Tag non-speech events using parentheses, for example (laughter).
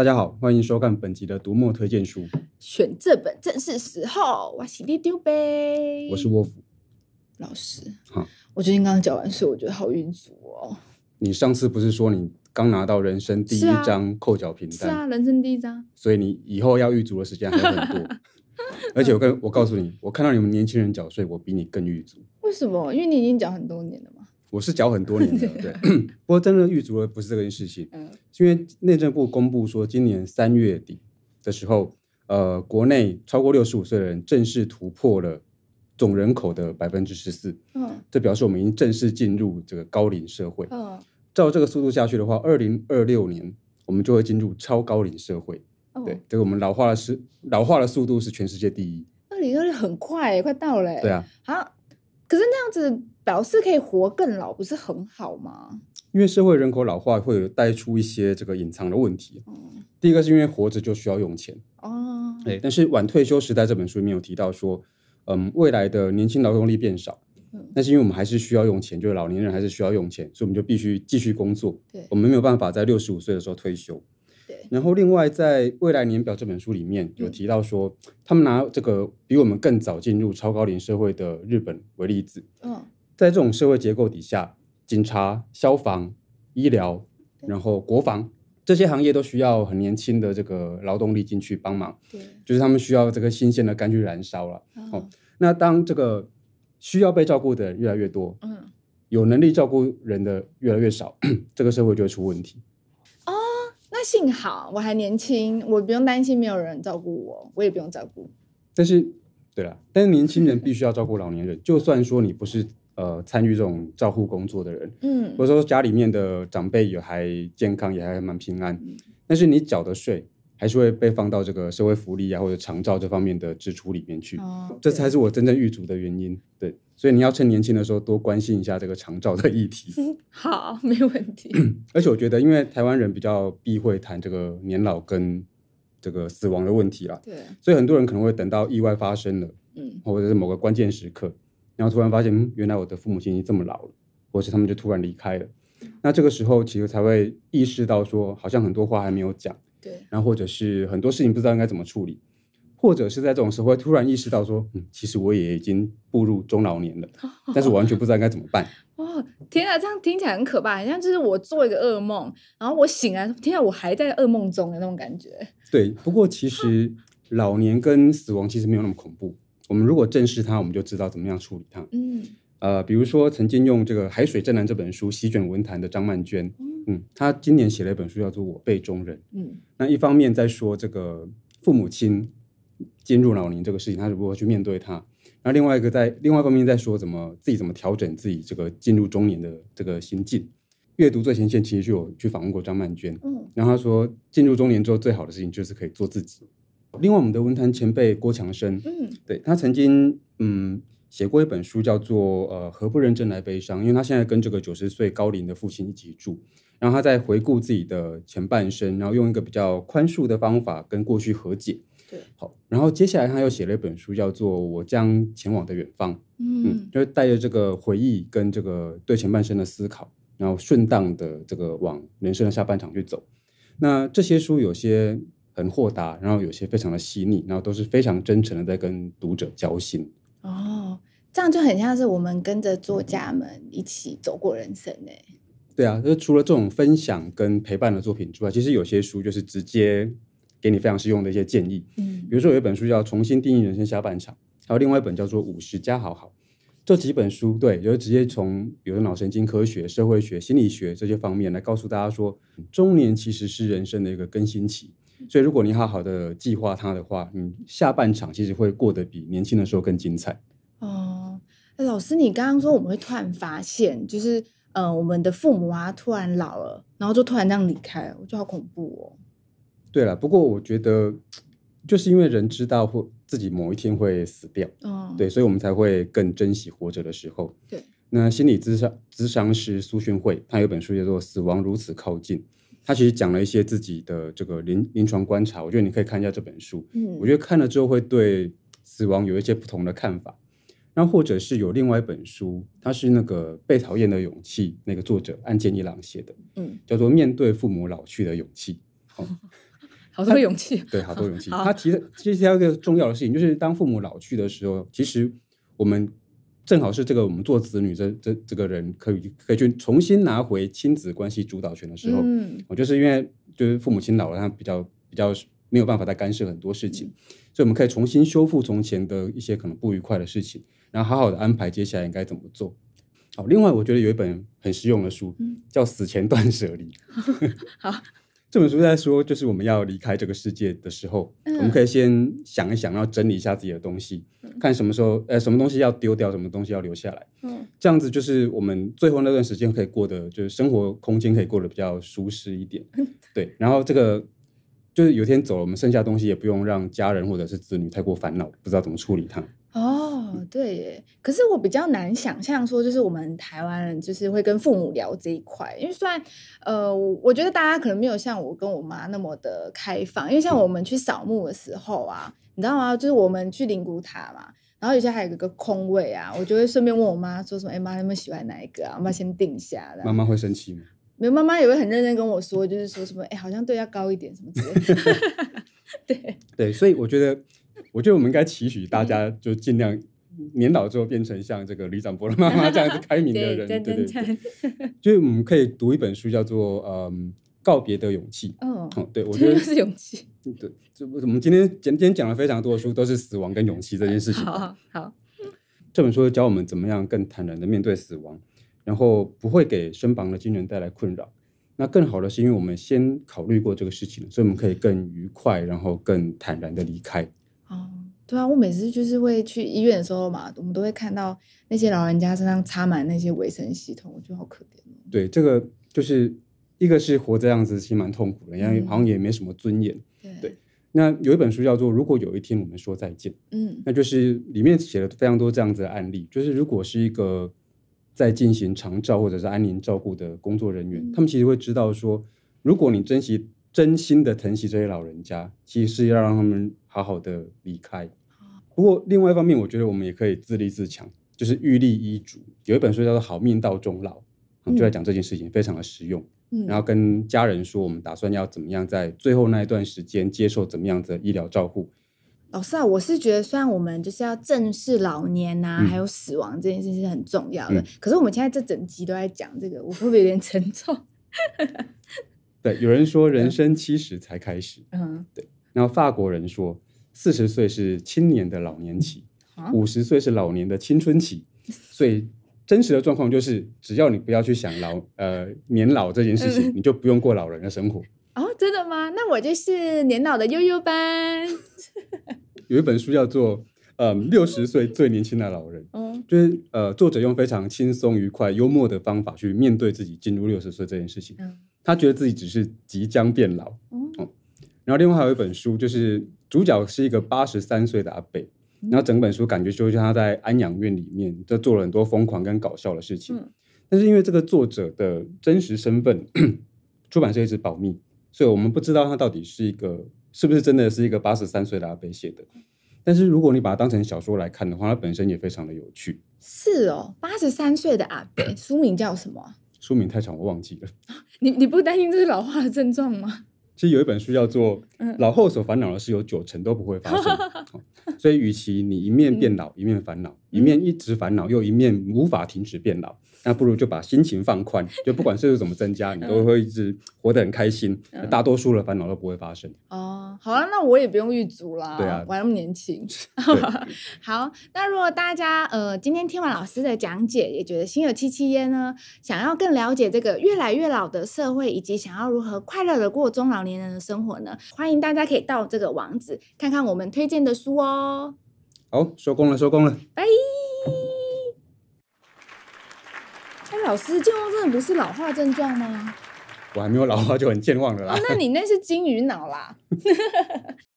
大家好，欢迎收看本集的读墨推荐书。选这本正是时候，我是丢呗。我是沃夫老师。好，我最近刚刚缴完税，我觉得好郁卒哦。你上次不是说你刚拿到人生第一张扣缴凭单？是啊，人生第一张。所以你以后要预足的时间还有很多。(laughs) 而且我跟我告诉你，我看到你们年轻人缴税，我比你更预足。为什么？因为你已经缴很多年了嘛。我是缴很多年的，(laughs) 对。(clears throat) 不过真的郁卒的不是这件事情，嗯，因为内政部公布说，今年三月底的时候，呃，国内超过六十五岁的人正式突破了总人口的百分之十四，嗯，这表示我们已经正式进入这个高龄社会，嗯，照这个速度下去的话，二零二六年我们就会进入超高龄社会，哦，对，这个我们老化的是老化的速度是全世界第一，二零二六很快，快到了，对啊，好。可是那样子表示可以活更老，不是很好吗？因为社会人口老化会有带出一些这个隐藏的问题。嗯、第一个是因为活着就需要用钱哦。哎，但是晚退休时代这本书里面有提到说，嗯，未来的年轻劳动力变少，嗯，但是因为我们还是需要用钱，就是老年人还是需要用钱，所以我们就必须继续工作。对，我们没有办法在六十五岁的时候退休。然后，另外在未来年表这本书里面有提到说，嗯、他们拿这个比我们更早进入超高龄社会的日本为例子。嗯，在这种社会结构底下，警察、消防、医疗，然后国防这些行业都需要很年轻的这个劳动力进去帮忙。对，就是他们需要这个新鲜的肝去燃烧了。哦，哦，那当这个需要被照顾的人越来越多，嗯，有能力照顾人的越来越少，(clears throat) 这个社会就会出问题。那幸好我还年轻，我不用担心没有人照顾我，我也不用照顾。但是，对了，但是年轻人必须要照顾老年人，就算说你不是呃参与这种照护工作的人，嗯，或者说家里面的长辈也还健康，也还蛮平安，嗯，但是你缴的税。还是会被放到这个社会福利啊，或者长照这方面的支出里面去，哦、这才是我真正遇阻的原因。对，所以你要趁年轻的时候多关心一下这个长照的议题。(laughs) 好，没问题。(clears throat) 而且我觉得，因为台湾人比较避讳谈这个年老跟这个死亡的问题啦，对，所以很多人可能会等到意外发生了，嗯，或者是某个关键时刻，然后突然发现，嗯，原来我的父母亲已经这么老了，或者是他们就突然离开了，那这个时候其实才会意识到说，好像很多话还没有讲。对，然后或者是很多事情不知道应该怎么处理，或者是在这种时候会突然意识到说，嗯，其实我也已经步入中老年了，但是我完全不知道应该怎么办。哦，天啊，这样听起来很可怕，好像就是我做一个噩梦，然后我醒来，天啊，我还在噩梦中的那种感觉。对，不过其实 (laughs) 老年跟死亡其实没有那么恐怖，我们如果正视它，我们就知道怎么样处理它。嗯。呃，比如说曾经用这个《海水正蓝》这本书席卷文坛的张曼娟，嗯，嗯，她今年写了一本书叫做《我辈中人》，嗯，那一方面在说这个父母亲进入老年这个事情，他如何去面对它，那另外一个在另外一方面在说怎么自己怎么调整自己这个进入中年的这个心境。阅读最前线其实就有去访问过张曼娟，嗯，然后他说进入中年之后最好的事情就是可以做自己。另外我们的文坛前辈郭强生，嗯，对，他曾经嗯。写过一本书，叫做《呃何不认真来悲伤》，因为他现在跟这个九十岁高龄的父亲一起住，然后他在回顾自己的前半生，然后用一个比较宽恕的方法跟过去和解。对，好，然后接下来他又写了一本书，叫做《我将前往的远方》，嗯，嗯，就是带着这个回忆跟这个对前半生的思考，然后顺当的这个往人生的下半场去走。那这些书有些很豁达，然后有些非常的细腻，然后都是非常真诚的在跟读者交心。哦，这样就很像是我们跟着作家们一起走过人生呢。对啊，就除了这种分享跟陪伴的作品之外，其实有些书就是直接给你非常实用的一些建议。嗯，比如说有一本书叫《重新定义人生下半场》，还有另外一本叫做《五十加好好》。这几本书，对，就是直接从比如脑神经科学、社会学、心理学这些方面来告诉大家说，中年其实是人生的一个更新期。所以，如果你好好的计划它的话，你下半场其实会过得比年轻的时候更精彩。哦，老师，你刚刚说我们会突然发现，就是呃，我们的父母啊突然老了，然后就突然这样离开，我觉得好恐怖哦。对了，不过我觉得就是因为人知道会自己某一天会死掉，哦，对，所以我们才会更珍惜活着的时候。对，那心理咨商咨商师苏训慧，他有本书叫做《死亡如此靠近》。他其实讲了一些自己的这个临临床观察，我觉得你可以看一下这本书。嗯，我觉得看了之后会对死亡有一些不同的看法。然后或者是有另外一本书，它是那个《被讨厌的勇气》，那个作者岸见一郎写的，嗯，叫做《面对父母老去的勇气》。哦，(laughs) 好多勇气，对，好多勇气。他提的其实提到一个重要的事情，就是当父母老去的时候，其实我们正好是这个我们做子女这这这个人可以可以去重新拿回亲子关系主导权的时候。嗯，我就是因为就是父母亲老了，他比较比较没有办法再干涉很多事情，嗯，所以我们可以重新修复从前的一些可能不愉快的事情，然后好好的安排接下来应该怎么做。好，另外我觉得有一本很实用的书，嗯、叫《死前断舍离》。(laughs) 好，这本书在说，就是我们要离开这个世界的时候，嗯、我们可以先想一想，然后整理一下自己的东西，嗯、看什么时候，呃，什么东西要丢掉，什么东西要留下来。嗯，这样子就是我们最后那段时间可以过得，就是生活空间可以过得比较舒适一点。嗯、对，然后这个就是有一天走了，我们剩下的东西也不用让家人或者是子女太过烦恼，不知道怎么处理它。哦，对耶，可是我比较难想象说，就是我们台湾人就是会跟父母聊这一块，因为虽然呃，我觉得大家可能没有像我跟我妈那么的开放，因为像我们去扫墓的时候啊，你知道吗？就是我们去灵骨塔嘛，然后有些还有一个空位啊，我就会顺便问我妈说什么，哎妈，你们喜欢哪一个啊？我们先定下来。妈妈会生气吗？(laughs) 没有，妈妈也会很认真跟我说，就是说什么，哎，好像对要高一点什么之类的。(laughs) 对 (laughs) 对，所以我觉得。我觉得我们应该期许大家，就尽量 (laughs) 年老之后变成像这个李长博的妈妈这样子开明的人，对对对。(laughs) 就是我们可以读一本书，叫做《嗯告别的勇气》。哦，对，我觉得是勇气。对，这我们今天今天讲了非常多的书，都是死亡跟勇气这件事情。(laughs) 好好。这本书教我们怎么样更坦然的面对死亡，然后不会给身旁的亲人带来困扰。那更好的是，因为我们先考虑过这个事情，所以我们可以更愉快，然后更坦然的离开。哦，对啊，我每次就是会去医院的时候嘛，我们都会看到那些老人家身上插满那些维生系统，我觉得好可怜哦。对，这个就是一个是活这样子，其实蛮痛苦的，因为好像也没什么尊严。对，对，那有一本书叫做《如果有一天我们说再见》，嗯，那就是里面写了非常多这样子的案例，就是如果是一个在进行长照或者是安宁照顾的工作人员，嗯，他们其实会知道说，如果你珍惜。真心的疼惜这些老人家，其实是要让他们好好的离开。不过，另外一方面，我觉得我们也可以自立自强，就是预立遗嘱。有一本书叫做《好命到终老》，就在讲这件事情，非常的实用。嗯，然后跟家人说，我们打算要怎么样在最后那一段时间接受怎么样的医疗照护。老师啊，我是觉得，虽然我们就是要正视老年啊，嗯、还有死亡这件事情是很重要的，嗯、可是我们现在这整集都在讲这个，我会不会有点沉重？(laughs) 对，有人说人生七十才开始，嗯，对。然后法国人说，四十岁是青年的老年期，五十岁是老年的青春期。所以真实的状况就是，只要你不要去想老呃年老这件事情，你就不用过老人的生活。哦，真的吗？那我就是年老的悠悠班。(laughs) 有一本书叫做。呃，六十岁最年轻的老人，嗯，就是呃，作者用非常轻松、愉快、幽默的方法去面对自己进入六十岁这件事情。嗯，他觉得自己只是即将变老。嗯，然后另外还有一本书，就是主角是一个八十三岁的阿伯，嗯，然后整本书感觉就像他在安养院里面，就做了很多疯狂跟搞笑的事情。嗯，但是因为这个作者的真实身份，(clears throat) 出版社一直保密，所以我们不知道他到底是一个是不是真的是一个八十三岁的阿伯写的。但是如果你把它当成小说来看的话，它本身也非常的有趣。是哦，八十三岁的阿伯，书名叫什么？书名太长，我忘记了。(laughs) 你你不担心这是老化的症状吗？其实有一本书叫做《老后所烦恼的事有九成都不会发生》，(laughs) 嗯，所以与其你一面变老一面烦恼，一面一直烦恼又一面无法停止变老。那不如就把心情放宽，就不管岁数怎么增加，你都会一直活得很开心。嗯、大多数的烦恼都不会发生。哦，好了，那我也不用预足啦。对啊，我还那么年轻。(laughs) 好，那如果大家呃今天听完老师的讲解，也觉得心有戚戚焉呢，想要更了解这个越来越老的社会，以及想要如何快乐的过中老年人的生活呢？欢迎大家可以到这个网址看看我们推荐的书哦。好，收工了，收工了，拜。老师，健忘症不是老化症状吗？我还没有老化就很健忘了啦。哦，那你那是金鱼脑啦。(laughs)